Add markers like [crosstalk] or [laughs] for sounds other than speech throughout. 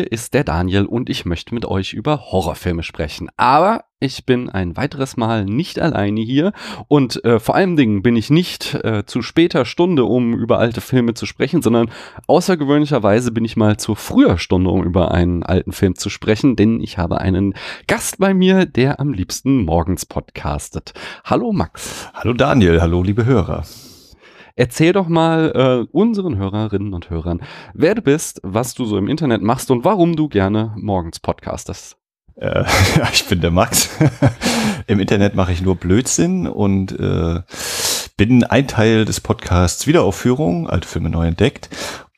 Hier ist der Daniel und ich möchte mit euch über Horrorfilme sprechen. Aber ich bin ein weiteres Mal nicht alleine hier und äh, vor allen Dingen bin ich nicht äh, zu später Stunde, um über alte Filme zu sprechen, sondern außergewöhnlicherweise bin ich mal zu früher Stunde, um über einen alten Film zu sprechen, denn ich habe einen Gast bei mir, der am liebsten morgens podcastet. Hallo Max. Hallo Daniel, hallo liebe Hörer. Erzähl doch mal äh, unseren Hörerinnen und Hörern, wer du bist, was du so im Internet machst und warum du gerne morgens podcastest. Äh, [laughs] ich bin der Max. [laughs] Im Internet mache ich nur Blödsinn und äh, bin ein Teil des Podcasts Wiederaufführung, alte Filme neu entdeckt.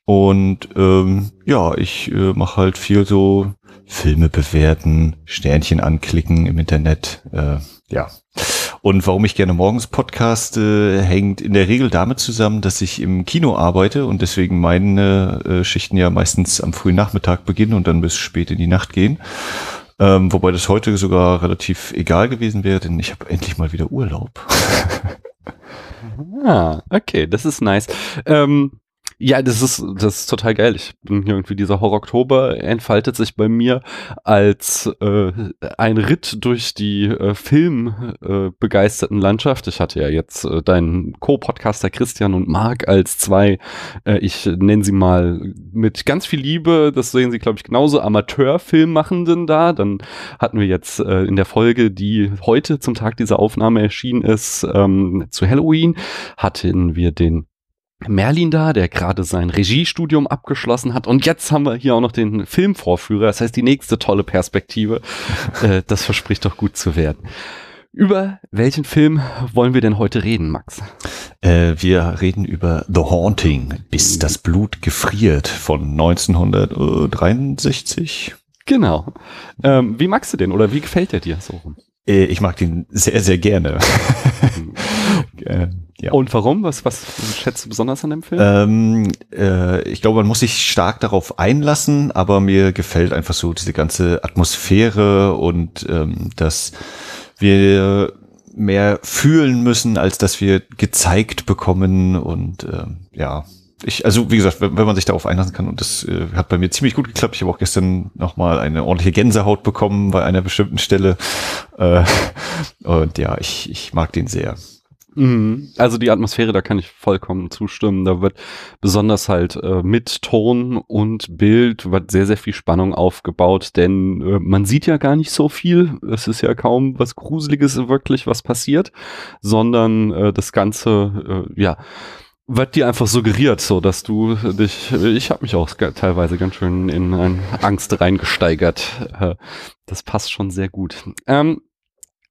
Und ähm, ja, ich äh, mache halt viel so Filme bewerten, Sternchen anklicken im Internet. Äh, ja. Und warum ich gerne morgens podcaste, hängt in der Regel damit zusammen, dass ich im Kino arbeite und deswegen meine äh, Schichten ja meistens am frühen Nachmittag beginnen und dann bis spät in die Nacht gehen. Ähm, wobei das heute sogar relativ egal gewesen wäre, denn ich habe endlich mal wieder Urlaub. [laughs] ah, okay, das ist nice. Ähm, ja, das ist, das ist total geil. Ich bin irgendwie dieser Horror-Oktober entfaltet sich bei mir als äh, ein Ritt durch die äh, filmbegeisterten äh, Landschaft. Ich hatte ja jetzt äh, deinen Co-Podcaster Christian und Marc als zwei, äh, ich nenne sie mal mit ganz viel Liebe, das sehen sie, glaube ich, genauso Amateurfilmmachenden da. Dann hatten wir jetzt äh, in der Folge, die heute zum Tag dieser Aufnahme erschienen ist, ähm, zu Halloween, hatten wir den Merlin da, der gerade sein Regiestudium abgeschlossen hat. Und jetzt haben wir hier auch noch den Filmvorführer. Das heißt, die nächste tolle Perspektive. [laughs] äh, das verspricht doch gut zu werden. Über welchen Film wollen wir denn heute reden, Max? Äh, wir reden über The Haunting, bis das Blut gefriert von 1963. Genau. Ähm, wie magst du den oder wie gefällt er dir so? Äh, ich mag den sehr, sehr gerne. [laughs] ja. Und warum? Was, was schätzt du besonders an dem Film? Ähm, äh, ich glaube, man muss sich stark darauf einlassen, aber mir gefällt einfach so diese ganze Atmosphäre und ähm, dass wir mehr fühlen müssen, als dass wir gezeigt bekommen und ähm, ja, ich, also wie gesagt, wenn, wenn man sich darauf einlassen kann und das äh, hat bei mir ziemlich gut geklappt. Ich habe auch gestern nochmal eine ordentliche Gänsehaut bekommen bei einer bestimmten Stelle. Äh, [laughs] und ja, ich, ich mag den sehr. Mhm. Also die Atmosphäre, da kann ich vollkommen zustimmen. Da wird besonders halt äh, mit Ton und Bild wird sehr, sehr viel Spannung aufgebaut, denn äh, man sieht ja gar nicht so viel. Es ist ja kaum was Gruseliges wirklich, was passiert, sondern äh, das Ganze, äh, ja, wird dir einfach suggeriert, so dass du dich, ich habe mich auch teilweise ganz schön in Angst reingesteigert. Äh, das passt schon sehr gut. Ähm,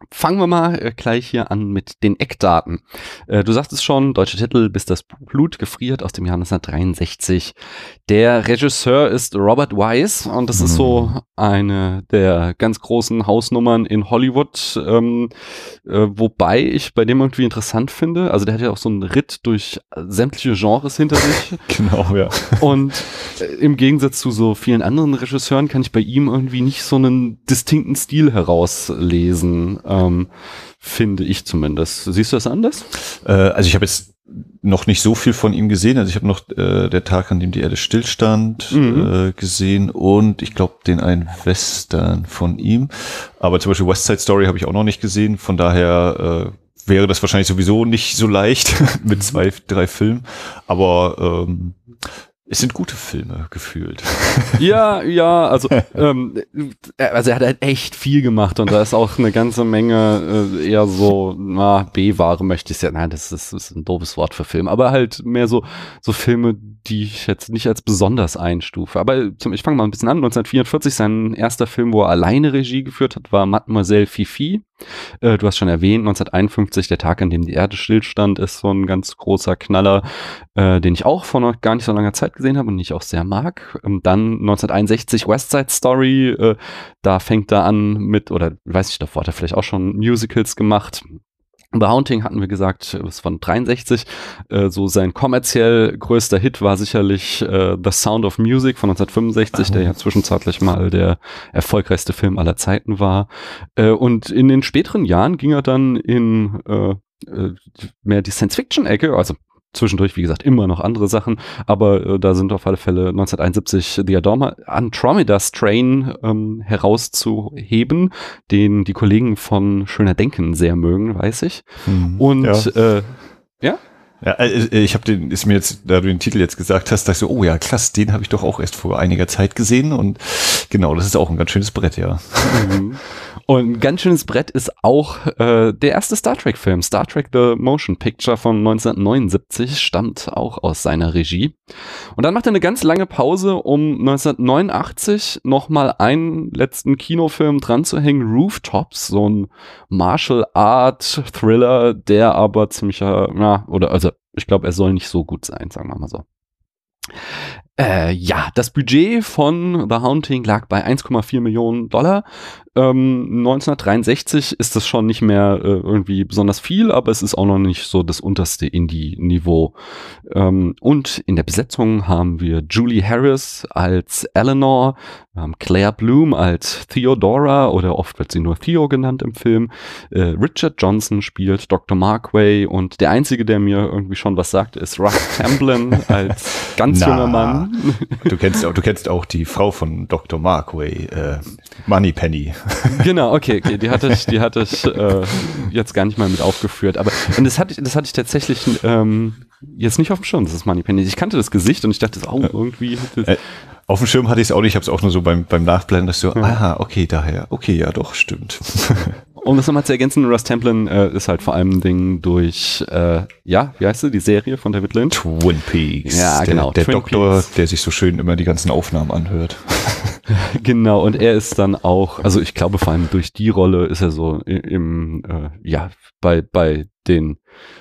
Fangen wir mal äh, gleich hier an mit den Eckdaten. Äh, du sagtest schon, deutscher Titel, bis das Blut gefriert aus dem Jahr 1963. Der Regisseur ist Robert Wise und das mhm. ist so mhm. eine der ganz großen Hausnummern in Hollywood, ähm, äh, wobei ich bei dem irgendwie interessant finde. Also der hat ja auch so einen Ritt durch sämtliche Genres hinter sich. [laughs] genau, ja. Und äh, im Gegensatz zu so vielen anderen Regisseuren kann ich bei ihm irgendwie nicht so einen distinkten Stil herauslesen ähm, finde ich zumindest. Siehst du das anders? Äh, also ich habe jetzt noch nicht so viel von ihm gesehen. Also ich habe noch äh, der Tag, an dem die Erde stillstand, mhm. äh, gesehen und ich glaube den einen Western von ihm. Aber zum Beispiel West Side Story habe ich auch noch nicht gesehen. Von daher äh, wäre das wahrscheinlich sowieso nicht so leicht [laughs] mit mhm. zwei, drei Filmen. Aber ähm, es sind gute Filme gefühlt. [laughs] Ja, ja, also, ähm, also er hat halt echt viel gemacht und da ist auch eine ganze Menge äh, eher so, na, B-Ware möchte ich ja, nein, das ist, das ist ein doofes Wort für Film, aber halt mehr so, so Filme, die ich jetzt nicht als besonders einstufe. Aber zum, ich fange mal ein bisschen an. 1944, sein erster Film, wo er alleine Regie geführt hat, war Mademoiselle Fifi. Äh, du hast schon erwähnt, 1951, der Tag, an dem die Erde stillstand, ist so ein ganz großer Knaller, äh, den ich auch vor noch gar nicht so langer Zeit gesehen habe und ich auch sehr mag. Ähm, dann 1961 West Side Story, äh, da fängt er an mit, oder weiß ich, davor hat er vielleicht auch schon Musicals gemacht. The Haunting hatten wir gesagt, ist von 63. Äh, so sein kommerziell größter Hit war sicherlich äh, The Sound of Music von 1965, oh. der ja zwischenzeitlich mal der erfolgreichste Film aller Zeiten war. Äh, und in den späteren Jahren ging er dann in äh, äh mehr die Science-Fiction-Ecke, also zwischendurch, wie gesagt, immer noch andere Sachen, aber äh, da sind auf alle Fälle 1971 The Adoma Andromeda Strain ähm, herauszuheben, den die Kollegen von Schöner Denken sehr mögen, weiß ich. Mhm, Und ja. Äh, ja? Ja, äh, äh, ich habe den, ist mir jetzt, da du den Titel jetzt gesagt hast, dachte ich so, oh ja, klasse, den habe ich doch auch erst vor einiger Zeit gesehen und genau, das ist auch ein ganz schönes Brett, ja. Mhm. [laughs] Und ein ganz schönes Brett ist auch äh, der erste Star Trek-Film. Star Trek The Motion Picture von 1979 stammt auch aus seiner Regie. Und dann macht er eine ganz lange Pause, um 1989 nochmal einen letzten Kinofilm dran zu hängen, Rooftops, so ein Martial Art Thriller, der aber ziemlicher, ja, oder also ich glaube, er soll nicht so gut sein, sagen wir mal so. Äh, ja, das Budget von The Haunting lag bei 1,4 Millionen Dollar. Ähm, 1963 ist das schon nicht mehr äh, irgendwie besonders viel, aber es ist auch noch nicht so das unterste Indie-Niveau. Ähm, und in der Besetzung haben wir Julie Harris als Eleanor, ähm, Claire Bloom als Theodora oder oft wird sie nur Theo genannt im Film. Äh, Richard Johnson spielt Dr. Markway und der einzige, der mir irgendwie schon was sagt, ist Russ Tamblin als ganz [laughs] junger Mann. [laughs] Du kennst, auch, du kennst auch die Frau von Dr. Markway, äh, Moneypenny. [laughs] Genau, okay, okay, die hatte ich, die hatte ich äh, jetzt gar nicht mal mit aufgeführt. Aber und das hatte ich, das hatte ich tatsächlich ähm, jetzt nicht auf dem Schirm, das ist Moneypenny. Ich kannte das Gesicht und ich dachte, oh, irgendwie. Äh, auf dem Schirm hatte ich es auch nicht, ich habe es auch nur so beim, beim Nachblenden, dass so, ja. aha, okay, daher, okay, ja, doch, stimmt. [laughs] Um das nochmal zu ergänzen, Russ Templin äh, ist halt vor allem Ding durch, äh, ja, wie heißt sie, die Serie von David Lynch? Twin Peaks. Ja, genau. Der, der Doktor, Peaks. der sich so schön immer die ganzen Aufnahmen anhört. [laughs] genau, und er ist dann auch, also ich glaube vor allem durch die Rolle ist er so im, äh, ja, bei, bei den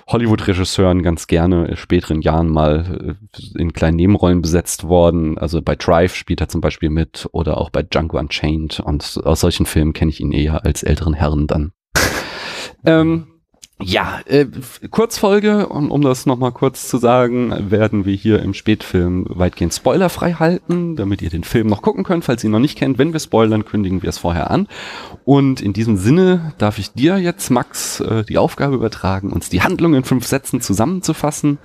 Hollywood-Regisseuren ganz gerne in späteren Jahren mal äh, in kleinen Nebenrollen besetzt worden. Also bei Drive spielt er zum Beispiel mit oder auch bei Django Unchained und aus solchen Filmen kenne ich ihn eher als älteren Herren dann. [laughs] ähm, ja, äh, Kurzfolge, um, um das nochmal kurz zu sagen, werden wir hier im Spätfilm weitgehend spoilerfrei halten, damit ihr den Film noch gucken könnt, falls ihr ihn noch nicht kennt. Wenn wir spoilern, kündigen wir es vorher an. Und in diesem Sinne darf ich dir jetzt, Max, äh, die Aufgabe übertragen, uns die Handlung in fünf Sätzen zusammenzufassen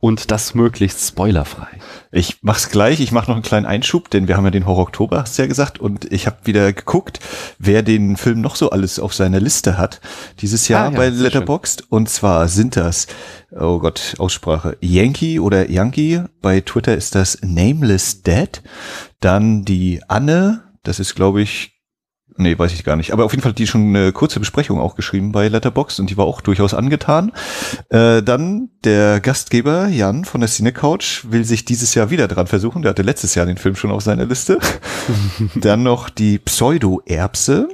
und das möglichst spoilerfrei. Ich mach's gleich, ich mache noch einen kleinen Einschub, denn wir haben ja den Horror Oktober, hast du ja gesagt, und ich habe wieder geguckt, wer den Film noch so alles auf seiner Liste hat dieses Jahr ah, ja, bei Letterboxd. Und zwar sind das, oh Gott, Aussprache, Yankee oder Yankee. Bei Twitter ist das Nameless Dead. Dann die Anne, das ist, glaube ich, Nee, weiß ich gar nicht. Aber auf jeden Fall hat die schon eine kurze Besprechung auch geschrieben bei Letterbox und die war auch durchaus angetan. Äh, dann der Gastgeber Jan von der Cine Couch will sich dieses Jahr wieder dran versuchen. Der hatte letztes Jahr den Film schon auf seiner Liste. [laughs] dann noch die Pseudo-Erbse.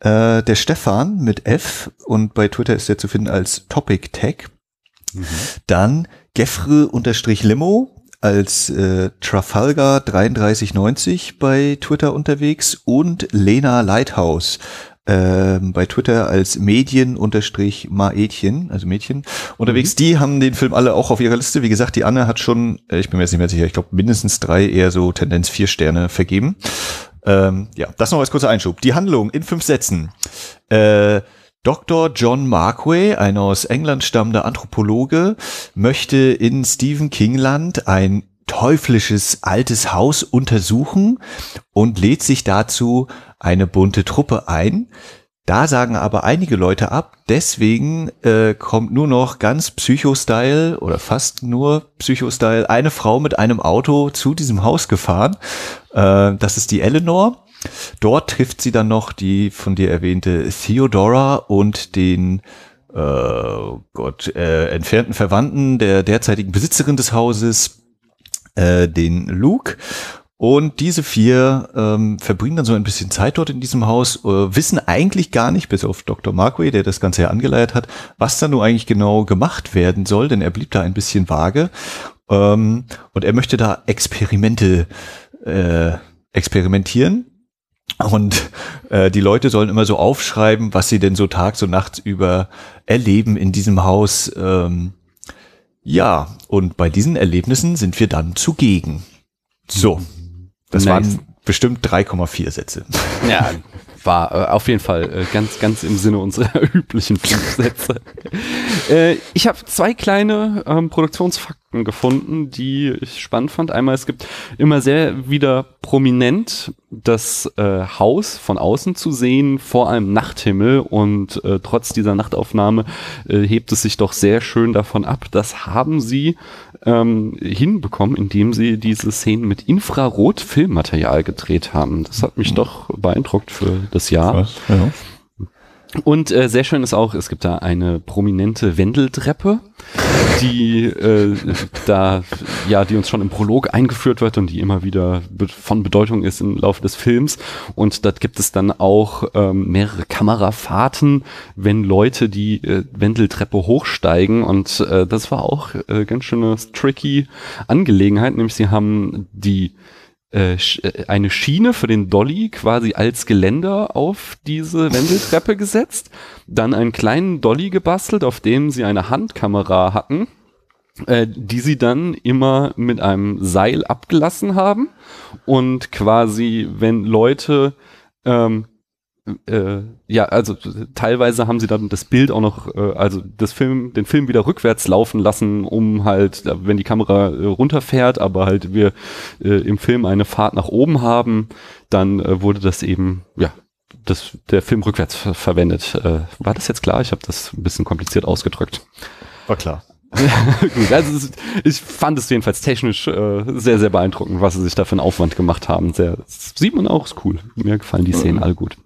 Äh, der Stefan mit F und bei Twitter ist er zu finden als Topic Tech. Mhm. Dann Gefre-Limo als äh, Trafalgar 3390 bei Twitter unterwegs und Lena Lighthouse äh, bei Twitter als Medien-Maädchen, also Mädchen, unterwegs. Mhm. Die haben den Film alle auch auf ihrer Liste. Wie gesagt, die Anne hat schon, äh, ich bin mir jetzt nicht mehr sicher, ich glaube mindestens drei, eher so Tendenz vier Sterne vergeben. Ähm, ja, das noch als kurzer Einschub. Die Handlung in fünf Sätzen. Äh, Dr. John Markway, ein aus England stammender Anthropologe, möchte in Stephen King Land ein teuflisches altes Haus untersuchen und lädt sich dazu eine bunte Truppe ein. Da sagen aber einige Leute ab, deswegen äh, kommt nur noch ganz Psycho-Style oder fast nur Psycho-Style eine Frau mit einem Auto zu diesem Haus gefahren. Äh, das ist die Eleanor Dort trifft sie dann noch die von dir erwähnte Theodora und den äh, Gott, äh, entfernten Verwandten der derzeitigen Besitzerin des Hauses, äh, den Luke. Und diese vier ähm, verbringen dann so ein bisschen Zeit dort in diesem Haus, äh, wissen eigentlich gar nicht, bis auf Dr. Markway, der das Ganze ja angeleiert hat, was da nun eigentlich genau gemacht werden soll, denn er blieb da ein bisschen vage. Ähm, und er möchte da Experimente äh, experimentieren und äh, die Leute sollen immer so aufschreiben, was sie denn so tags und nachts über erleben in diesem Haus. Ähm, ja, und bei diesen Erlebnissen sind wir dann zugegen. So, das nice. waren bestimmt 3,4 Sätze. [laughs] Ja, war äh, auf jeden Fall äh, ganz, ganz im Sinne unserer [laughs] üblichen fünf Sätze. äh, ich habe zwei kleine ähm, Produktionsfakten gefunden, die ich spannend fand. Einmal, es gibt immer sehr wieder prominent das äh, Haus von außen zu sehen vor einem Nachthimmel und äh, trotz dieser Nachtaufnahme äh, hebt es sich doch sehr schön davon ab. Das haben sie ähm, hinbekommen, indem sie diese Szenen mit Infrarot-Filmmaterial gedreht haben. Das hat mich doch beeindruckt für das Jahr. Ja. Und äh, sehr schön ist auch, es gibt da eine prominente Wendeltreppe, die äh, [laughs] da ja, die uns schon im Prolog eingeführt wird und die immer wieder von Bedeutung ist im Laufe des Films. Und dort gibt es dann auch ähm, mehrere Kamerafahrten, wenn Leute die äh, Wendeltreppe hochsteigen. Und äh, das war auch äh, ganz schöne tricky Angelegenheit, nämlich sie haben die äh, äh, eine Schiene für den Dolly quasi als Geländer auf diese Wendeltreppe gesetzt, dann einen kleinen Dolly gebastelt, auf dem sie eine Handkamera hatten, äh, die sie dann immer mit einem Seil abgelassen haben und quasi, wenn Leute ähm, äh, ja, also teilweise haben sie dann das Bild auch noch, äh, also das Film, den Film wieder rückwärts laufen lassen, um halt, wenn die Kamera äh, runterfährt, aber halt wir äh, im Film eine Fahrt nach oben haben, dann äh, wurde das eben, ja, das, der Film rückwärts ver verwendet. Äh, war das jetzt klar? Ich habe das ein bisschen kompliziert ausgedrückt. War klar. [laughs] Gut, also ich fand es jedenfalls technisch äh, sehr, sehr beeindruckend, was sie sich da für einen Aufwand gemacht haben. Sehr, sieht man auch, ist cool. Mir gefallen die Szenen alle gut.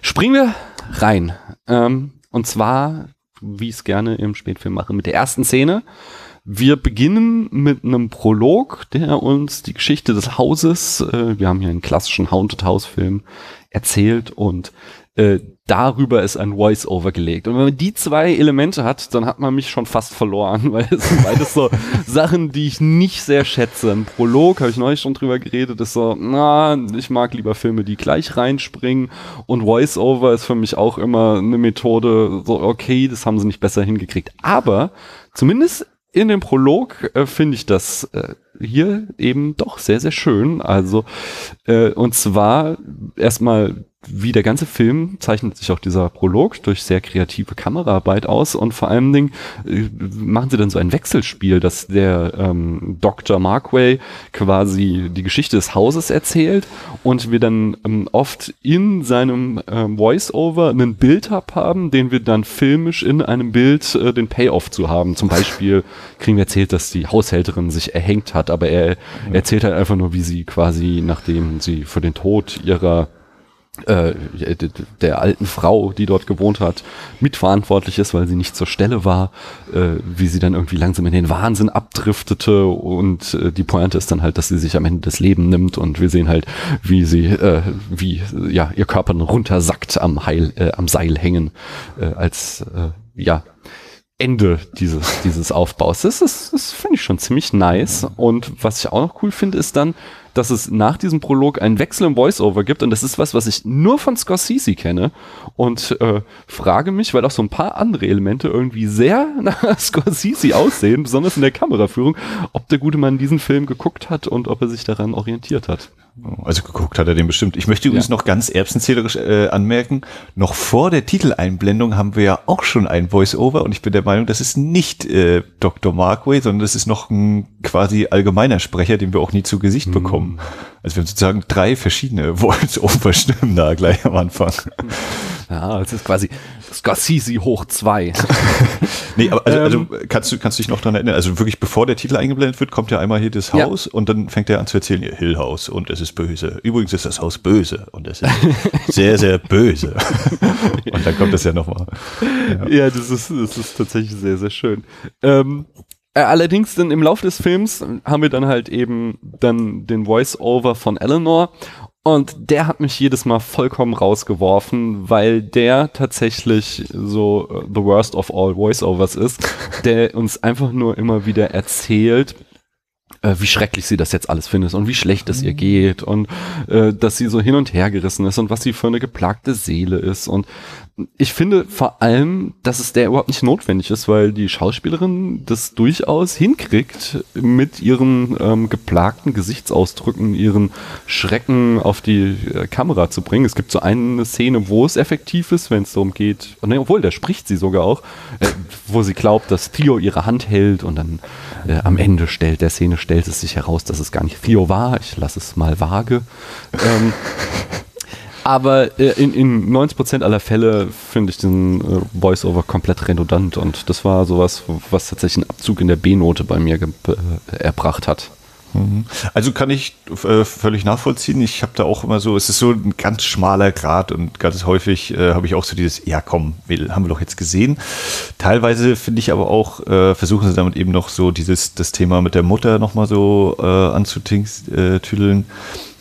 Springen wir rein. Ähm, und zwar, wie ich es gerne im Spätfilm mache, mit der ersten Szene. Wir beginnen mit einem Prolog, der uns die Geschichte des Hauses, äh, wir haben hier einen klassischen Haunted House Film erzählt und äh, darüber ist ein Voice-Over gelegt. Und wenn man die zwei Elemente hat, dann hat man mich schon fast verloren, [laughs] weil es sind beides so Sachen, die ich nicht sehr schätze. Ein Prolog, habe ich neulich schon drüber geredet, ist so, na, ich mag lieber Filme, die gleich reinspringen. Und Voice-Over ist für mich auch immer eine Methode, so, okay, das haben sie nicht besser hingekriegt. Aber zumindest in dem Prolog äh, finde ich das äh, hier eben doch sehr, sehr schön. Also, äh, und zwar erstmal wie der ganze Film zeichnet sich auch dieser Prolog durch sehr kreative Kameraarbeit aus und vor allen Dingen äh, machen sie dann so ein Wechselspiel, dass der ähm, Dr. Markway quasi die Geschichte des Hauses erzählt und wir dann ähm, oft in seinem ähm, Voice-Over einen Bildhub haben, den wir dann filmisch in einem Bild äh, den Payoff zu haben. Zum Beispiel kriegen wir erzählt, dass die Haushälterin sich erhängt hat, aber er erzählt halt einfach nur, wie sie quasi, nachdem sie für den Tod ihrer äh, der alten Frau, die dort gewohnt hat, mitverantwortlich ist, weil sie nicht zur Stelle war, äh, wie sie dann irgendwie langsam in den Wahnsinn abdriftete und äh, die Pointe ist dann halt, dass sie sich am Ende das Leben nimmt und wir sehen halt, wie sie, äh, wie ja ihr Körper runtersackt am Heil, äh, am Seil hängen, äh, als äh, ja Ende dieses, dieses Aufbaus. Das ist, das finde ich schon ziemlich nice. Und was ich auch noch cool finde, ist dann, dass es nach diesem Prolog einen Wechsel im Voiceover gibt und das ist was, was ich nur von Scorsese kenne und äh, frage mich, weil auch so ein paar andere Elemente irgendwie sehr [laughs] nach Scorsese aussehen, besonders in der Kameraführung, ob der gute Mann diesen Film geguckt hat und ob er sich daran orientiert hat. Also geguckt hat er den bestimmt. Ich möchte übrigens ja. noch ganz erbsenzählerisch äh, anmerken, noch vor der Titeleinblendung haben wir ja auch schon ein Voice-Over und ich bin der Meinung, das ist nicht äh, Dr. Markway, sondern das ist noch ein quasi allgemeiner Sprecher, den wir auch nie zu Gesicht mhm. bekommen. Also wir haben sozusagen drei verschiedene [laughs] Voice-Over-Stimmen da gleich am Anfang. [laughs] Ja, es ist quasi Scorsese hoch zwei. [laughs] nee, aber also, also, ähm, kannst du kannst du dich noch dran erinnern? Also wirklich bevor der Titel eingeblendet wird, kommt ja einmal hier das Haus ja. und dann fängt er an zu erzählen, hier Hill House und es ist böse. Übrigens ist das Haus böse und es ist [laughs] sehr sehr böse. [laughs] und dann kommt das ja nochmal. Ja. ja, das ist das ist tatsächlich sehr sehr schön. Ähm, äh, Allerdings dann im Laufe des Films haben wir dann halt eben dann den Voice-Over von Eleanor und der hat mich jedes Mal vollkommen rausgeworfen, weil der tatsächlich so uh, the worst of all Voiceovers ist, [laughs] der uns einfach nur immer wieder erzählt, äh, wie schrecklich sie das jetzt alles findet und wie schlecht es ihr geht und äh, dass sie so hin und her gerissen ist und was sie für eine geplagte Seele ist und ich finde vor allem, dass es der überhaupt nicht notwendig ist, weil die Schauspielerin das durchaus hinkriegt, mit ihren ähm, geplagten Gesichtsausdrücken ihren Schrecken auf die äh, Kamera zu bringen. Es gibt so eine Szene, wo es effektiv ist, wenn es darum geht, ne, obwohl, da spricht sie sogar auch, äh, wo sie glaubt, dass Theo ihre Hand hält und dann äh, am Ende stellt der Szene stellt es sich heraus, dass es gar nicht Theo war. Ich lasse es mal vage. Ähm, aber äh, in, in 90% aller Fälle finde ich den äh, Voice-Over komplett redundant und das war sowas, was tatsächlich einen Abzug in der B-Note bei mir äh, erbracht hat. Mhm. Also kann ich völlig nachvollziehen. Ich habe da auch immer so, es ist so ein ganz schmaler Grad und ganz häufig äh, habe ich auch so dieses, ja komm, will, haben wir doch jetzt gesehen. Teilweise finde ich aber auch, äh, versuchen sie damit eben noch so dieses, das Thema mit der Mutter nochmal so äh, anzutüdeln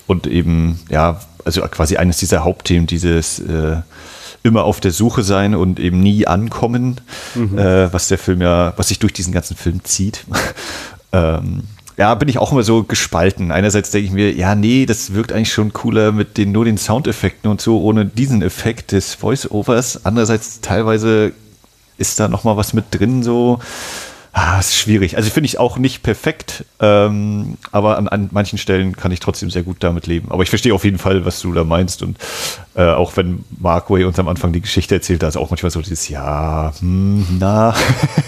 und eben, ja, also quasi eines dieser Hauptthemen, dieses äh, immer auf der Suche sein und eben nie ankommen, mhm. äh, was der Film ja, was sich durch diesen ganzen Film zieht. [laughs] ähm, ja, bin ich auch immer so gespalten. Einerseits denke ich mir, ja, nee, das wirkt eigentlich schon cooler mit den, nur den Soundeffekten und so, ohne diesen Effekt des Voice-Overs. Andererseits teilweise ist da noch mal was mit drin, so, Ah, ist schwierig. Also finde ich auch nicht perfekt, ähm, aber an, an, manchen Stellen kann ich trotzdem sehr gut damit leben. Aber ich verstehe auf jeden Fall, was du da meinst. Und äh, auch wenn Markway uns am Anfang die Geschichte erzählt, da ist auch manchmal so dieses Ja, hm, na.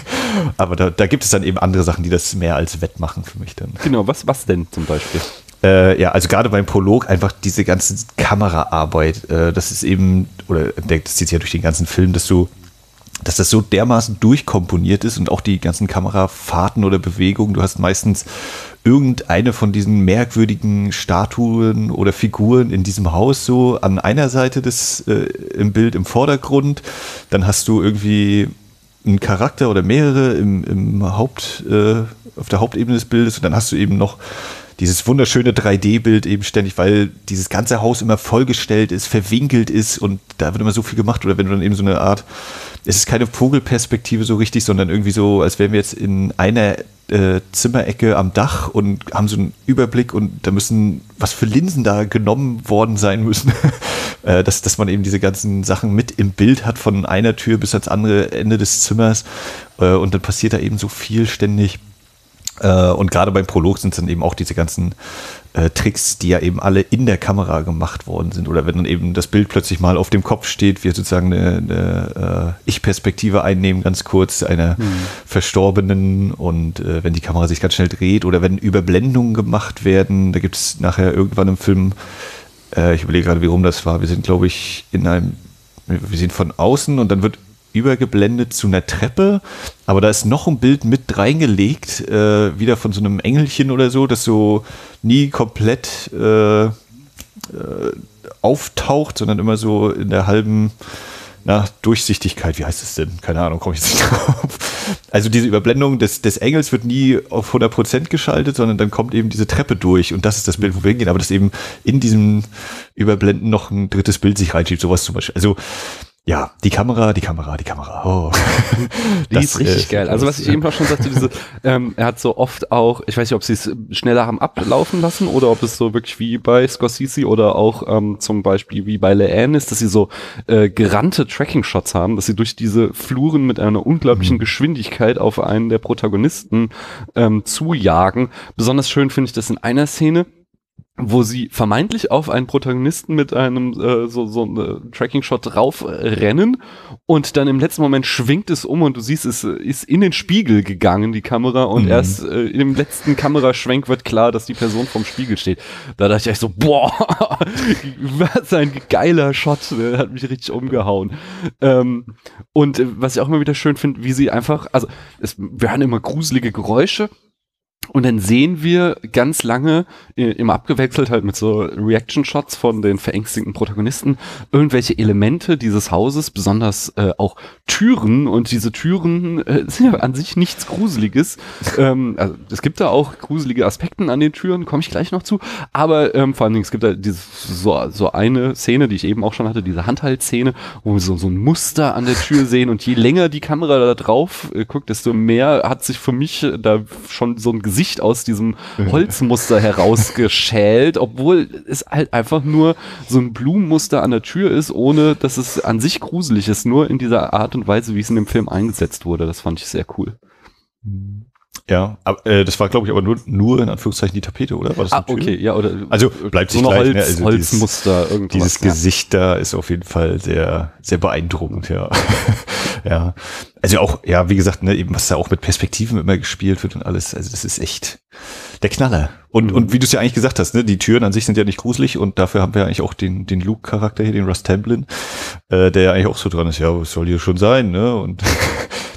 [laughs] aber da, da gibt es dann eben andere Sachen, die das mehr als wettmachen für mich dann. Genau, was, was denn zum Beispiel? Äh, ja, also gerade beim Prolog einfach diese ganze Kameraarbeit, äh, das ist eben, oder das zieht sich ja durch den ganzen Film, dass du dass das so dermaßen durchkomponiert ist und auch die ganzen Kamerafahrten oder Bewegungen. Du hast meistens irgendeine von diesen merkwürdigen Statuen oder Figuren in diesem Haus so an einer Seite des äh, im Bild im Vordergrund. Dann hast du irgendwie einen Charakter oder mehrere im, im Haupt, äh, auf der Hauptebene des Bildes und dann hast du eben noch dieses wunderschöne 3D-Bild eben ständig, weil dieses ganze Haus immer vollgestellt ist, verwinkelt ist und da wird immer so viel gemacht. Oder wenn du dann eben so eine Art, es ist keine Vogelperspektive so richtig, sondern irgendwie so, als wären wir jetzt in einer äh, Zimmerecke am Dach und haben so einen Überblick und da müssen, was für Linsen da genommen worden sein müssen, [laughs] äh, dass, dass man eben diese ganzen Sachen mit im Bild hat, von einer Tür bis ans andere Ende des Zimmers äh, und dann passiert da eben so viel ständig. Äh, und gerade beim Prolog sind es dann eben auch diese ganzen äh, Tricks, die ja eben alle in der Kamera gemacht worden sind. Oder wenn dann eben das Bild plötzlich mal auf dem Kopf steht, wir sozusagen eine, eine äh, Ich-Perspektive einnehmen, ganz kurz, einer mhm. Verstorbenen und äh, wenn die Kamera sich ganz schnell dreht oder wenn Überblendungen gemacht werden, da gibt es nachher irgendwann im Film, äh, ich überlege gerade, wie rum das war, wir sind, glaube ich, in einem, wir sind von außen und dann wird übergeblendet zu einer Treppe, aber da ist noch ein Bild mit reingelegt, äh, wieder von so einem Engelchen oder so, das so nie komplett äh, äh, auftaucht, sondern immer so in der halben na, Durchsichtigkeit, wie heißt es denn? Keine Ahnung, komme ich jetzt nicht [laughs] drauf. Also diese Überblendung des, des Engels wird nie auf 100% geschaltet, sondern dann kommt eben diese Treppe durch und das ist das Bild, wo wir hingehen, aber dass eben in diesem Überblenden noch ein drittes Bild sich reinschiebt, sowas zum Beispiel. Also ja, die Kamera, die Kamera, die Kamera. Oh. [laughs] die das, ist richtig äh, geil. Also was ich eben auch schon sagte, diese, ähm, er hat so oft auch, ich weiß nicht, ob sie es schneller haben ablaufen lassen oder ob es so wirklich wie bei Scorsese oder auch ähm, zum Beispiel wie bei Leanne ist, dass sie so äh, gerannte Tracking-Shots haben, dass sie durch diese Fluren mit einer unglaublichen mhm. Geschwindigkeit auf einen der Protagonisten ähm, zujagen. Besonders schön finde ich das in einer Szene, wo sie vermeintlich auf einen Protagonisten mit einem äh, so, so äh, Tracking-Shot drauf rennen und dann im letzten Moment schwingt es um und du siehst, es ist in den Spiegel gegangen, die Kamera, und mhm. erst äh, im letzten Kameraschwenk wird klar, dass die Person vorm Spiegel steht. Da dachte ich echt so, boah, [laughs] was ein geiler Shot, der hat mich richtig umgehauen. Ähm, und äh, was ich auch immer wieder schön finde, wie sie einfach, also es, wir hören immer gruselige Geräusche, und dann sehen wir ganz lange, äh, immer abgewechselt halt mit so Reaction-Shots von den verängstigten Protagonisten, irgendwelche Elemente dieses Hauses, besonders äh, auch Türen. Und diese Türen äh, [laughs] sind ja an sich nichts Gruseliges. ähm, also es gibt da auch gruselige Aspekte an den Türen, komme ich gleich noch zu. Aber ähm, vor allen Dingen, es gibt da diese, so, so eine Szene, die ich eben auch schon hatte, diese Handhaltszene, wo wir so, so ein Muster an der Tür sehen. Und je länger die Kamera da drauf äh, guckt, desto mehr hat sich für mich da schon so ein Gesicht aus diesem Holzmuster herausgeschält, obwohl es halt einfach nur so ein Blumenmuster an der Tür ist, ohne dass es an sich gruselig ist, nur in dieser Art und Weise, wie es in dem Film eingesetzt wurde. Das fand ich sehr cool. Ja, aber, äh, das war, glaube ich, aber nur, nur in Anführungszeichen die Tapete, oder? War das Ah, okay, ja, oder Also bleibt so sich gleich, Holz, ne? Also Holzmuster, dieses, irgendwas. dieses ja. Gesicht da ist auf jeden Fall sehr, sehr beeindruckend, ja. [laughs] ja. Also auch, ja, wie gesagt, ne, eben was da auch mit Perspektiven immer gespielt wird und alles. Also das ist echt der Knaller. Und, Mhm. und wie du es ja eigentlich gesagt hast, ne, die Türen an sich sind ja nicht gruselig und dafür haben wir eigentlich auch den, den Luke-Charakter hier, den Russ Tamblin, äh, der ja eigentlich auch so dran ist, ja, was soll hier schon sein, ne? Und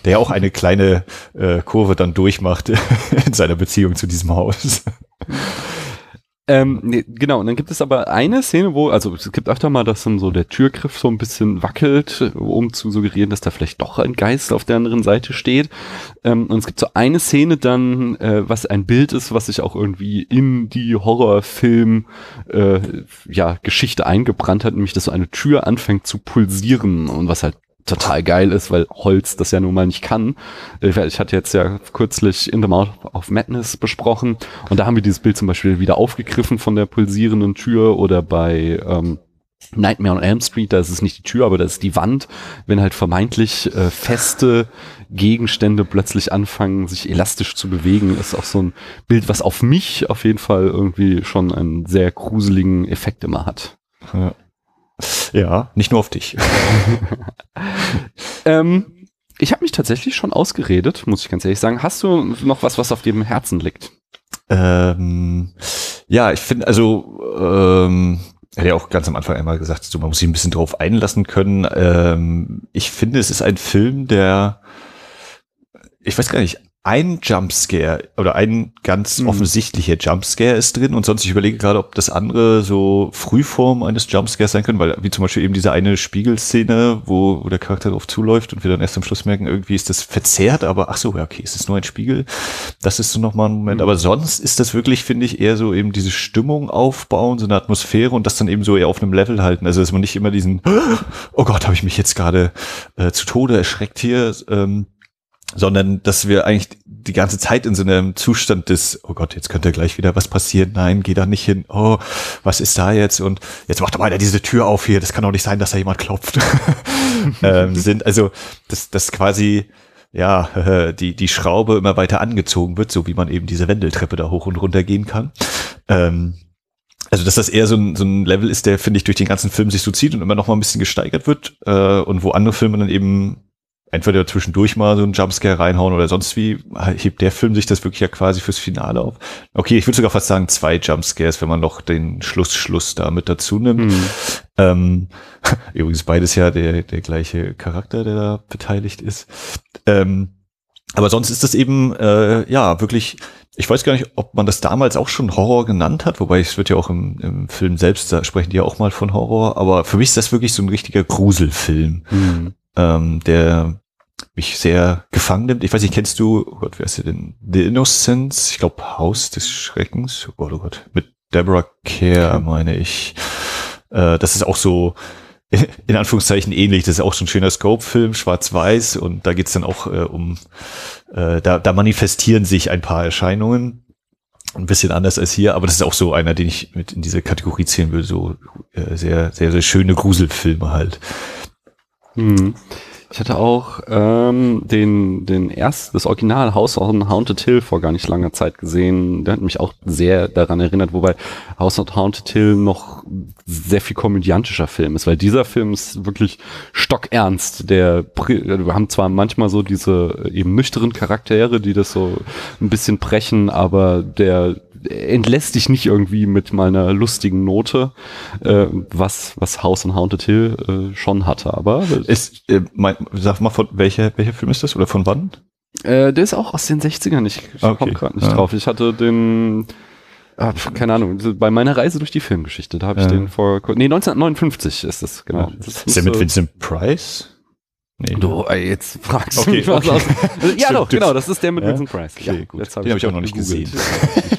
der ja auch eine kleine äh, Kurve dann durchmacht [laughs] in seiner Beziehung zu diesem Haus. Ähm, nee, genau, und dann gibt es aber eine Szene, wo, also es gibt öfter mal, dass dann so der Türgriff so ein bisschen wackelt, um zu suggerieren, dass da vielleicht doch ein Geist auf der anderen Seite steht. Ähm, und es gibt so eine Szene dann, äh, was ein Bild ist, was sich auch irgendwie in die Horrorfilm äh, ja, Geschichte eingebrannt hat, nämlich dass so eine Tür anfängt zu pulsieren und was halt total geil ist, weil Holz das ja nun mal nicht kann. Ich hatte jetzt ja kürzlich In the Mouth of Madness besprochen und da haben wir dieses Bild zum Beispiel wieder aufgegriffen von der pulsierenden Tür oder bei ähm, Nightmare on Elm Street, da ist es nicht die Tür, aber das ist die Wand, wenn halt vermeintlich äh, feste Gegenstände plötzlich anfangen, sich elastisch zu bewegen, ist auch so ein Bild, was auf mich auf jeden Fall irgendwie schon einen sehr gruseligen Effekt immer hat. Ja. Ja, nicht nur auf dich. [laughs] Ähm, ich habe mich tatsächlich schon ausgeredet, muss ich ganz ehrlich sagen. Hast du noch was, was auf dem Herzen liegt? Ähm, ja, ich finde, also, ähm, er hat ja auch ganz am Anfang einmal gesagt, so, man muss sich ein bisschen drauf einlassen können. Ähm, ich finde, es ist ein Film, der, ich weiß gar nicht, ein Jumpscare oder ein ganz Mhm. offensichtlicher Jumpscare ist drin und sonst ich überlege gerade, ob das andere so Frühform eines Jumpscares sein können, weil wie zum Beispiel eben diese eine Spiegelszene, wo, wo der Charakter drauf zuläuft und wir dann erst am Schluss merken, irgendwie ist das verzerrt, aber ach so, ja, okay, es ist nur ein Spiegel. Das ist so nochmal ein Moment. Mhm. Aber sonst ist das wirklich, finde ich, eher so eben diese Stimmung aufbauen, so eine Atmosphäre und das dann eben so eher auf einem Level halten. Also dass man nicht immer diesen, [gasps] oh Gott, habe ich mich jetzt gerade äh, zu Tode erschreckt hier, ähm, sondern dass wir eigentlich die ganze Zeit in so einem Zustand des, oh Gott, jetzt könnte gleich wieder was passieren, nein, geh da nicht hin, oh, was ist da jetzt und jetzt macht doch mal einer diese Tür auf hier, das kann doch nicht sein, dass da jemand klopft. [laughs] ähm, sind also, dass das quasi ja, [laughs] die, die Schraube immer weiter angezogen wird, so wie man eben diese Wendeltreppe da hoch und runter gehen kann. Ähm, also, dass das eher so ein, so ein Level ist, der, finde ich, durch den ganzen Film sich so zieht und immer noch mal ein bisschen gesteigert wird, äh, und wo andere Filme dann eben entweder zwischendurch mal so einen Jumpscare reinhauen oder sonst wie, hebt der Film sich das wirklich ja quasi fürs Finale auf. Okay, ich würde sogar fast sagen zwei Jumpscares, wenn man noch den Schluss, Schluss da mit dazu nimmt. Hm. Ähm, [laughs] übrigens beides ja der, der gleiche Charakter, der da beteiligt ist. Ähm, aber sonst ist das eben, äh, ja, wirklich, ich weiß gar nicht, ob man das damals auch schon Horror genannt hat, wobei es wird ja auch im, im Film selbst, da sprechen die ja auch mal von Horror, aber für mich ist das wirklich so ein richtiger Gruselfilm Hm. Ähm, der mich sehr gefangen nimmt. Ich weiß nicht, kennst du, oh Gott, wer ist der denn? The Innocence, ich glaube Haus des Schreckens, oh Gott, oh Gott, mit Deborah Kerr, meine ich. Äh, das ist auch so, [laughs] in Anführungszeichen ähnlich. Das ist auch so ein schöner Scope-Film, schwarz-weiß, und da geht's dann auch äh, um, äh, da, da manifestieren sich ein paar Erscheinungen. Ein bisschen anders als hier, aber das ist auch so einer, den ich mit in diese Kategorie zählen will, so äh, sehr, sehr, sehr schöne Gruselfilme halt. Hm. Ich hatte auch ähm, den, den erst, das Original House on Haunted Hill vor gar nicht langer Zeit gesehen. Der hat mich auch sehr daran erinnert, wobei House on Haunted Hill noch sehr viel komödiantischer Film ist, weil dieser Film ist wirklich stockernst. Der, wir haben zwar manchmal so diese eben nüchteren Charaktere, die das so ein bisschen brechen, aber der entlässt dich nicht irgendwie mit mal einer lustigen Note, äh, was, was House on Haunted Hill äh, schon hatte, aber Ist, äh, mein, sag mal, von welcher, welcher Film ist das oder von wann? Äh, der ist auch aus den 60ern. Ich, ich Okay. komme gerade nicht Ja. drauf. Ich hatte den, ah, keine Ahnung, bei meiner Reise durch die Filmgeschichte, da habe ich Ja. den vor, nee, 1959 ist das, genau. Das Ist der mit Vincent Price? Nee, du, ey, jetzt fragst okay, du mich was okay. aus. Also, [laughs] ja, doch, genau, das ist der mit ja? Vincent Price. Okay, ja, gut. Hab Den habe ich auch noch nicht gesehen.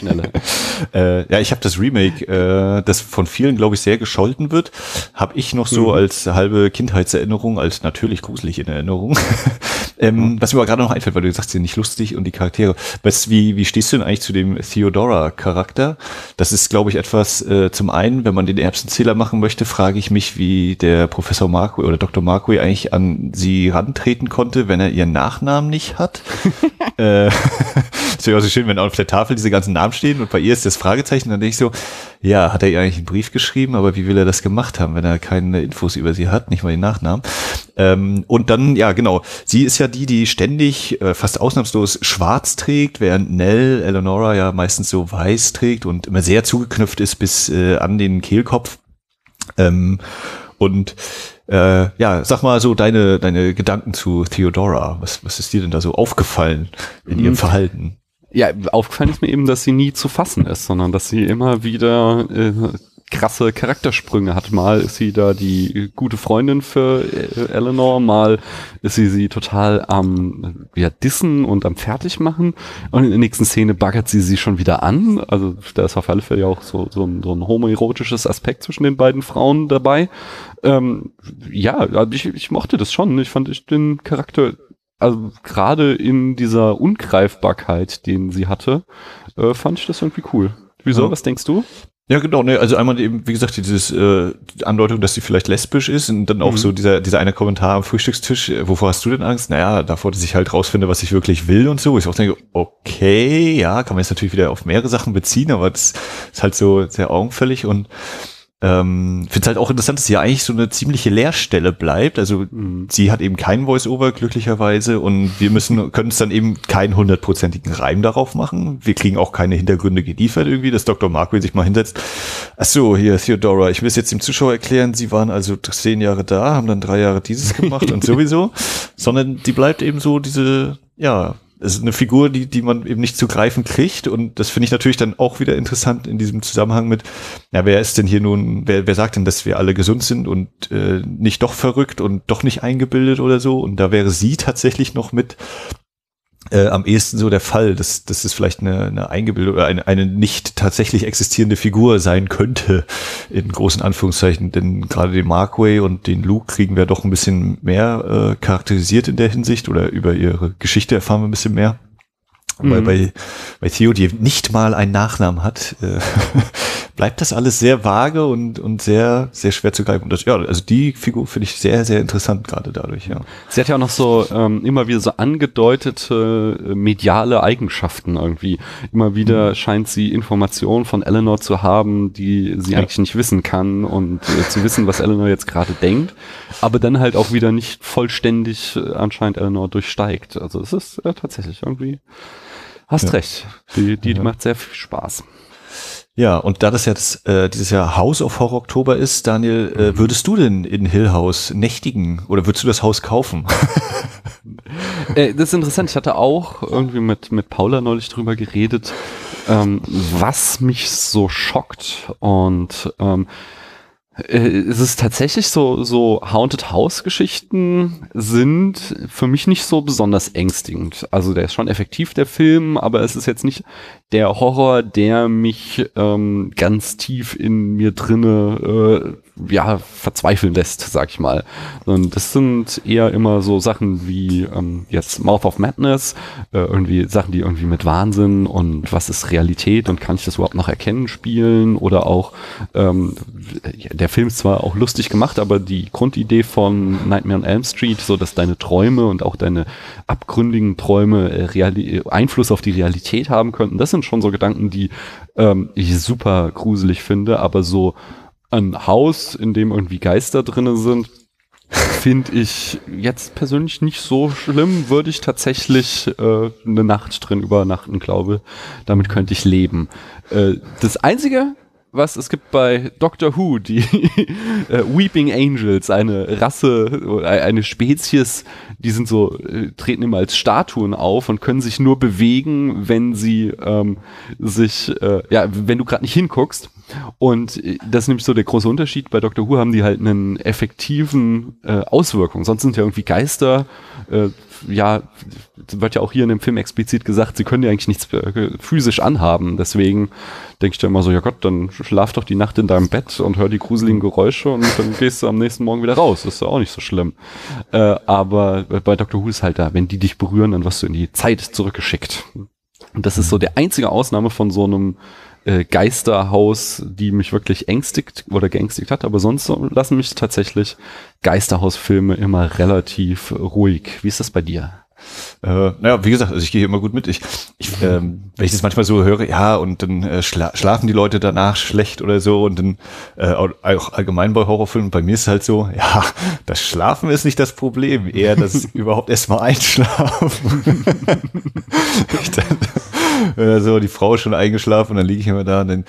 [laughs] äh, ja, ich habe das Remake, äh, das von vielen, glaube ich, sehr gescholten wird, habe ich noch so mhm. als halbe Kindheitserinnerung, als natürlich gruselig in Erinnerung. [laughs] ähm, mhm. Was mir aber gerade noch einfällt, weil du sagst, sie sind nicht lustig und die Charaktere. Was, wie, wie stehst du denn eigentlich zu dem Theodora-Charakter? Das ist, glaube ich, etwas, äh, zum einen, wenn man den Erbsenzähler machen möchte, frage ich mich, wie der Professor Marco oder Dr. Marco eigentlich an sie sie rantreten konnte, wenn er ihren Nachnamen nicht hat. [laughs] äh, es wäre auch so schön, wenn auf der Tafel diese ganzen Namen stehen und bei ihr ist das Fragezeichen. Dann denke ich so, ja, hat er ihr eigentlich einen Brief geschrieben, aber wie will er das gemacht haben, wenn er keine Infos über sie hat, nicht mal den Nachnamen. Ähm, und dann, ja, genau, sie ist ja die, die ständig, äh, fast ausnahmslos schwarz trägt, während Nell, Eleonora ja meistens so weiß trägt und immer sehr zugeknüpft ist bis äh, an den Kehlkopf. Ähm, und äh, ja, sag mal so deine, deine Gedanken zu Theodora. Was, was ist dir denn da so aufgefallen in ihrem mhm. Verhalten? Ja, aufgefallen ist mir eben, dass sie nie zu fassen ist, sondern dass sie immer wieder äh, krasse Charaktersprünge hat. Mal ist sie da die gute Freundin für äh, Eleanor, mal ist sie sie total am ja, dissen und am Fertigmachen und in der nächsten Szene baggert sie sie schon wieder an. Also da ist auf alle Fälle ja auch so, so, ein, so ein homoerotisches Aspekt zwischen den beiden Frauen dabei. Ähm, ja, also ich, ich mochte das schon. Ich fand ich den Charakter also gerade in dieser Ungreifbarkeit, den sie hatte, äh, fand ich das irgendwie cool. Wieso? Ja. Was denkst du? Ja, genau, ne, also einmal eben, wie gesagt, dieses äh, Andeutung, dass sie vielleicht lesbisch ist und dann auch mhm. so dieser, dieser eine Kommentar am Frühstückstisch, äh, wovor hast du denn Angst? Naja, davor, dass ich halt rausfinde, was ich wirklich will und so. Ich auch denke, okay, ja, kann man jetzt natürlich wieder auf mehrere Sachen beziehen, aber das ist halt so sehr augenfällig und ähm, Finde es halt auch interessant, dass sie ja eigentlich so eine ziemliche Leerstelle bleibt. Also mhm. sie hat eben kein Voice-Over glücklicherweise und wir müssen können es dann eben keinen hundertprozentigen Reim darauf machen. Wir kriegen auch keine Hintergründe geliefert irgendwie, dass Dr. Markwell sich mal hinsetzt. Ach so, hier Theodora, ich will es jetzt dem Zuschauer erklären. Sie waren also zehn Jahre da, haben dann drei Jahre dieses gemacht und [laughs] sowieso, sondern die bleibt eben so diese ja es ist eine Figur, die, die man eben nicht zu greifen kriegt. Und das finde ich natürlich dann auch wieder interessant in diesem Zusammenhang mit, ja, wer ist denn hier nun, wer, wer sagt denn, dass wir alle gesund sind und äh, nicht doch verrückt und doch nicht eingebildet oder so? Und da wäre sie tatsächlich noch mit äh, am ehesten so der Fall, dass, dass es vielleicht eine, eine eingebildete oder eine, eine nicht tatsächlich existierende Figur sein könnte, in großen Anführungszeichen. Denn gerade den Markway und den Luke kriegen wir doch ein bisschen mehr äh, charakterisiert in der Hinsicht oder über ihre Geschichte erfahren wir ein bisschen mehr. Mhm. Weil bei, bei Theo, die nicht mal einen Nachnamen hat, äh, bleibt das alles sehr vage und, und sehr, sehr schwer zu greifen. Und das, ja, also die Figur finde ich sehr, sehr interessant gerade dadurch, ja. Sie hat ja auch noch so ähm, immer wieder so angedeutete äh, mediale Eigenschaften irgendwie. Immer wieder mhm. scheint sie Informationen von Eleanor zu haben, die sie ja. eigentlich nicht wissen kann und äh, zu wissen, was Eleanor jetzt gerade denkt, aber dann halt auch wieder nicht vollständig äh, anscheinend Eleanor durchsteigt. Also es ist äh, tatsächlich irgendwie Hast ja. recht. Die, die, die macht sehr viel Spaß. Ja, und da das jetzt äh, dieses Jahr House of Horror Oktober ist, Daniel, äh, mhm. würdest du denn in Hill House nächtigen oder würdest du das Haus kaufen? [laughs] äh, das ist interessant. Ich hatte auch irgendwie mit, mit Paula neulich drüber geredet, ähm, was mich so schockt und ähm, äh, es ist tatsächlich so, so Haunted House Geschichten sind für mich nicht so besonders ängstigend. Also der ist schon effektiv, der Film, aber es ist jetzt nicht der Horror, der mich ähm, ganz tief in mir drinne äh, ja, verzweifeln lässt, sag ich mal. Und das sind eher immer so Sachen wie ähm, jetzt Mouth of Madness, äh, irgendwie Sachen, die irgendwie mit Wahnsinn und was ist Realität und kann ich das überhaupt noch erkennen spielen oder auch ähm, der Film ist zwar auch lustig gemacht, aber die Grundidee von Nightmare on Elm Street, so dass deine Träume und auch deine abgründigen Träume äh, Einfluss auf die Realität haben könnten, das sind schon so Gedanken, die ähm, ich super gruselig finde, aber so ein Haus, in dem irgendwie Geister drinne sind, finde ich jetzt persönlich nicht so schlimm. Würde ich tatsächlich äh, eine Nacht drin übernachten, glaube. Damit könnte ich leben. Äh, das Einzige, was es gibt bei Doctor Who, die [laughs] äh, Weeping Angels, eine Rasse, eine Spezies, die sind so, äh, treten immer als Statuen auf und können sich nur bewegen, wenn sie ähm, sich, äh, ja, wenn du gerade nicht hinguckst. Und äh, das ist nämlich so der große Unterschied. Bei Doctor Who haben die halt einen effektiven äh, Auswirkung. Sonst sind ja irgendwie Geister, äh, ja, wird ja auch hier in dem Film explizit gesagt, sie können ja eigentlich nichts äh, physisch anhaben. Deswegen denke ich da immer so, ja Gott, dann schlaf doch die Nacht in deinem Bett und hör die gruseligen Geräusche und dann gehst du am nächsten Morgen wieder raus. Das ist ja auch nicht so schlimm. Äh, aber bei Doctor Who ist halt da, wenn die dich berühren, dann wirst du in die Zeit zurückgeschickt. Und das ist so der einzige Ausnahme von so einem äh, Geisterhaus, die mich wirklich ängstigt oder geängstigt hat. Aber sonst lassen mich tatsächlich Geisterhausfilme immer relativ ruhig. Wie ist das bei dir? Äh, naja, wie gesagt, also ich gehe immer gut mit. Ich, ich ähm, wenn ich das manchmal so höre, ja, und dann äh, schla schlafen die Leute danach schlecht oder so und dann äh, auch allgemein bei Horrorfilmen, bei mir ist es halt so, [laughs] ja, das Schlafen ist nicht das Problem, eher das [laughs] überhaupt erstmal einschlafen. [laughs] ich dann, so die Frau ist schon eingeschlafen und dann liege ich immer da und dann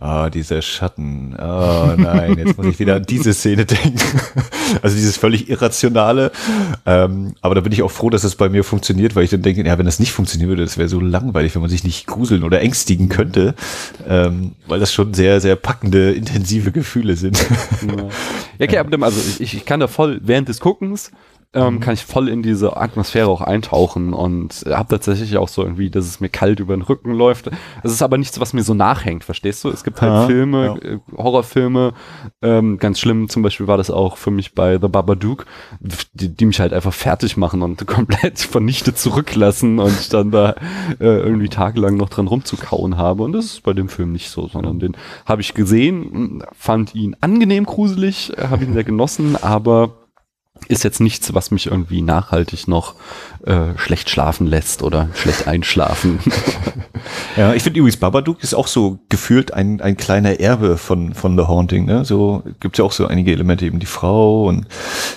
Ah, dieser Schatten. Oh nein, jetzt muss ich wieder an diese Szene denken. [laughs] Also dieses völlig irrationale. Ähm, aber da bin ich auch froh, dass es bei mir funktioniert, weil ich dann denke, ja, wenn das nicht funktionieren würde, das wäre so langweilig, wenn man sich nicht gruseln oder ängstigen könnte, ähm, weil das schon sehr, sehr packende, intensive Gefühle sind. Ja, okay, aber also ich, ich kann da voll während des Guckens ähm, mhm. kann ich voll in diese Atmosphäre auch eintauchen und habe tatsächlich auch so irgendwie, dass es mir kalt über den Rücken läuft. Es ist aber nichts, was mir so nachhängt, verstehst du? Es gibt halt ja, Filme, ja. Äh, Horrorfilme, ähm, ganz schlimm zum Beispiel war das auch für mich bei The Babadook, die, die mich halt einfach fertig machen und [laughs] komplett vernichtet zurücklassen und dann da äh, irgendwie tagelang noch dran rumzukauen habe und das ist bei dem Film nicht so, sondern den habe ich gesehen, fand ihn angenehm gruselig, habe ihn sehr genossen, aber ist jetzt nichts, was mich irgendwie nachhaltig noch äh, schlecht schlafen lässt oder schlecht einschlafen. [laughs] ja, ich finde übrigens Babadook ist auch so gefühlt ein, ein kleiner Erbe von, von The Haunting. Ne? So gibt ja auch so einige Elemente, eben die Frau und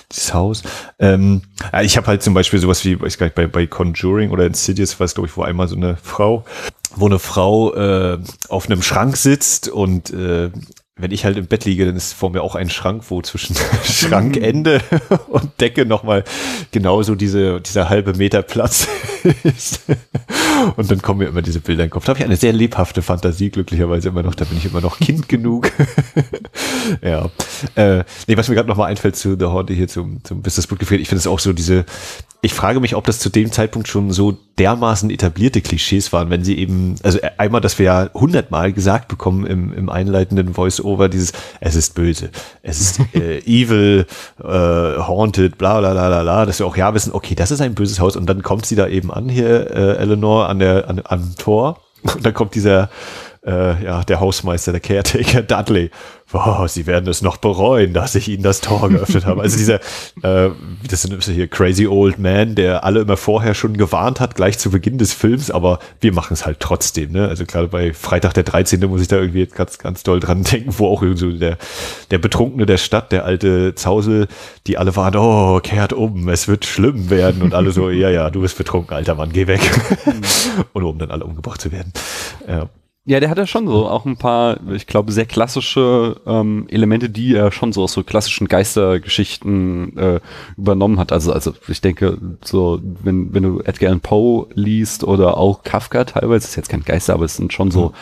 das Haus. Ähm, ich habe halt zum Beispiel sowas wie, weiß gar nicht, bei, bei Conjuring oder Insidious, was glaube ich, wo einmal so eine Frau wo eine Frau äh, auf einem Schrank sitzt und äh, wenn ich halt im Bett liege, dann ist vor mir auch ein Schrank, wo zwischen [laughs] [laughs] Schrankende [laughs] und Decke nochmal genauso diese, dieser halbe Meter Platz ist. Und dann kommen mir immer diese Bilder in den Kopf. Da habe ich eine sehr lebhafte Fantasie, glücklicherweise immer noch. Da bin ich immer noch Kind genug. ja. Äh, nee, was mir gerade nochmal einfällt zu The Haunted hier zum, zum Business Book gefehlt, ich finde es auch so diese, ich frage mich, ob das zu dem Zeitpunkt schon so dermaßen etablierte Klischees waren, wenn sie eben, also einmal, dass wir ja hundertmal gesagt bekommen im, im einleitenden Voice-Over, dieses, es ist böse, es ist [laughs] äh, evil, äh, haunted, bla bla bla bla bla, dass wir auch ja wissen, okay, das ist ein böses Haus. Und dann kommt sie da eben an hier, äh, Eleanor, an der, an, am Tor. Und dann kommt dieser, äh, ja, der Hausmeister, der Caretaker Dudley wow, sie werden es noch bereuen, dass ich ihnen das Tor geöffnet habe. Also dieser, äh, das ist hier Crazy Old Man, der alle immer vorher schon gewarnt hat, gleich zu Beginn des Films, aber wir machen es halt trotzdem. Ne? Also gerade bei Freitag der 13. muss ich da irgendwie ganz, ganz doll dran denken, wo auch so der, der Betrunkene der Stadt, der alte Zausel, die alle waren, oh, kehrt um, es wird schlimm werden und alle so, ja, ja, du bist betrunken, alter Mann, geh weg. [laughs] und um dann alle umgebracht zu werden. Ja. Ja, der hat ja schon so auch ein paar, ich glaube, sehr klassische ähm, Elemente, die er schon so aus so klassischen Geistergeschichten äh, übernommen hat. Also, also ich denke, so, wenn, wenn du Edgar Allan Poe liest oder auch Kafka teilweise, ist jetzt kein Geister, aber es sind schon so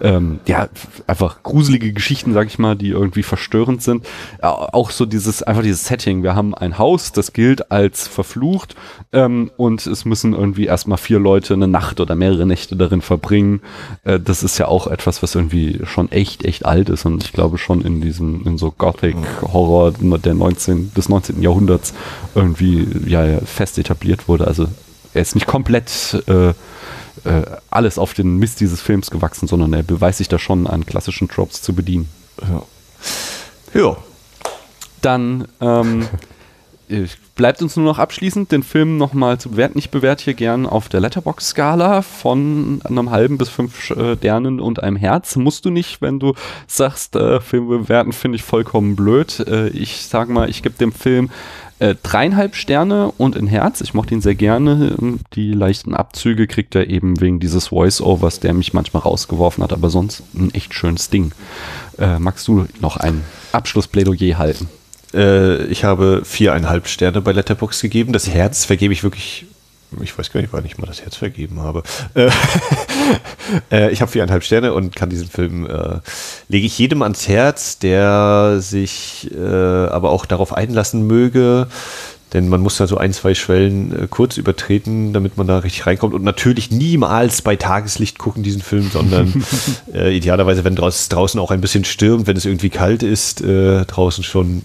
ähm, ja, einfach gruselige Geschichten, sag ich mal, die irgendwie verstörend sind. Auch so dieses, einfach dieses Setting. Wir haben ein Haus, das gilt als verflucht ähm, und es müssen irgendwie erstmal vier Leute eine Nacht oder mehrere Nächte darin verbringen. Äh, das ist ja auch etwas, was irgendwie schon echt, echt alt ist und ich glaube schon in diesem, in so Gothic-Horror der 19, des 19. Jahrhunderts irgendwie ja, fest etabliert wurde. Also er ist nicht komplett äh, äh, alles auf den Mist dieses Films gewachsen, sondern er beweist sich da schon an klassischen Tropes zu bedienen. Ja. ja. Dann ähm, [laughs] bleibt uns nur noch abschließend den Film nochmal zu bewerten. Ich bewerte hier gern auf der Letterbox-Skala von einem halben bis fünf Sternen und einem Herz. Musst du nicht, wenn du sagst, äh, Film bewerten finde ich vollkommen blöd. Äh, ich sag mal, ich gebe dem Film Äh, dreieinhalb Sterne und ein Herz. Ich mochte ihn sehr gerne. Die leichten Abzüge kriegt er eben wegen dieses Voice-Overs, der mich manchmal rausgeworfen hat, aber sonst ein echt schönes Ding. Äh, magst du noch ein Abschlussplädoyer halten? Äh, ich habe viereinhalb Sterne bei Letterbox gegeben. Das Herz vergebe ich wirklich ich weiß gar nicht, wann ich mal das Herz vergeben habe. Äh, [laughs] äh, ich habe viereinhalb Sterne und kann diesen Film, äh, lege ich jedem ans Herz, der sich äh, aber auch darauf einlassen möge, denn man muss da so ein, zwei Schwellen äh, kurz übertreten, damit man da richtig reinkommt und natürlich niemals bei Tageslicht gucken diesen Film, sondern [laughs] äh, idealerweise, wenn draußen auch ein bisschen stürmt, wenn es irgendwie kalt ist, draußen schon,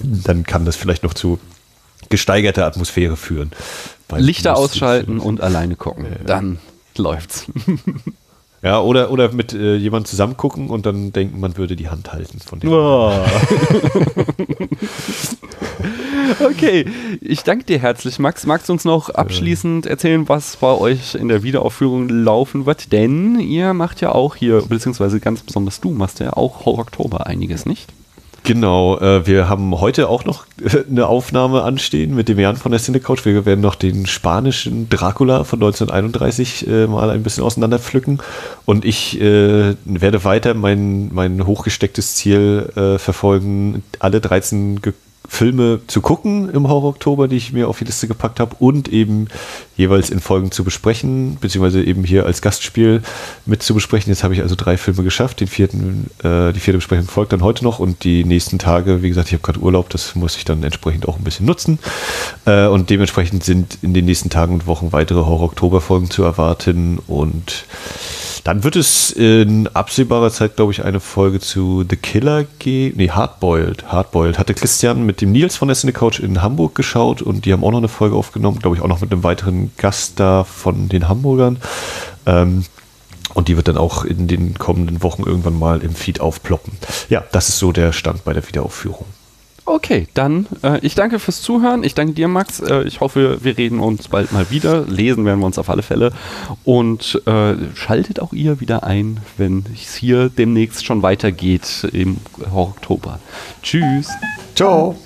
dann kann das vielleicht noch zu gesteigerter Atmosphäre führen. Lichter ausschalten und alleine gucken. Ja. Dann läuft's. [laughs] Ja, oder, oder mit äh, jemandem zusammen gucken und dann denken, man würde die Hand halten von dem. Oh. [laughs] [laughs] okay, ich danke dir herzlich, Max. Magst du uns noch abschließend erzählen, was bei euch in der Wiederaufführung laufen wird? Denn ihr macht ja auch hier, beziehungsweise ganz besonders du machst ja auch Oktober einiges, nicht? Genau, äh, wir haben heute auch noch äh, eine Aufnahme anstehen mit dem Jan von der Cinecouch. Wir werden noch den spanischen Dracula von 1931 äh, mal ein bisschen auseinander pflücken. Und ich äh, werde weiter mein, mein hochgestecktes Ziel äh, verfolgen, alle 13 Filme zu gucken im Horror Oktober, die ich mir auf die Liste gepackt habe und eben jeweils in Folgen zu besprechen, beziehungsweise eben hier als Gastspiel mit zu besprechen. Jetzt habe ich also drei Filme geschafft. Den vierten, äh, die vierte Besprechung folgt dann heute noch und die nächsten Tage, wie gesagt, ich habe gerade Urlaub, das muss ich dann entsprechend auch ein bisschen nutzen. Äh, und dementsprechend sind in den nächsten Tagen und Wochen weitere Horror Oktober Folgen zu erwarten und dann wird es in absehbarer Zeit, glaube ich, eine Folge zu The Killer geben. Nee, Hardboiled. Hardboiled. Hatte Christian mit dem Nils von der Cine Couch in Hamburg geschaut und die haben auch noch eine Folge aufgenommen, glaube ich, auch noch mit einem weiteren Gast da von den Hamburgern. Ähm, und die wird dann auch in den kommenden Wochen irgendwann mal im Feed aufploppen. Ja, das ist so der Stand bei der Wiederaufführung. Okay, dann äh, ich danke fürs Zuhören. Ich danke dir, Max. Äh, ich hoffe, wir reden uns bald mal wieder. Lesen werden wir uns auf alle Fälle. Und äh, schaltet auch ihr wieder ein, wenn es hier demnächst schon weitergeht im Oktober. Tschüss. Ciao.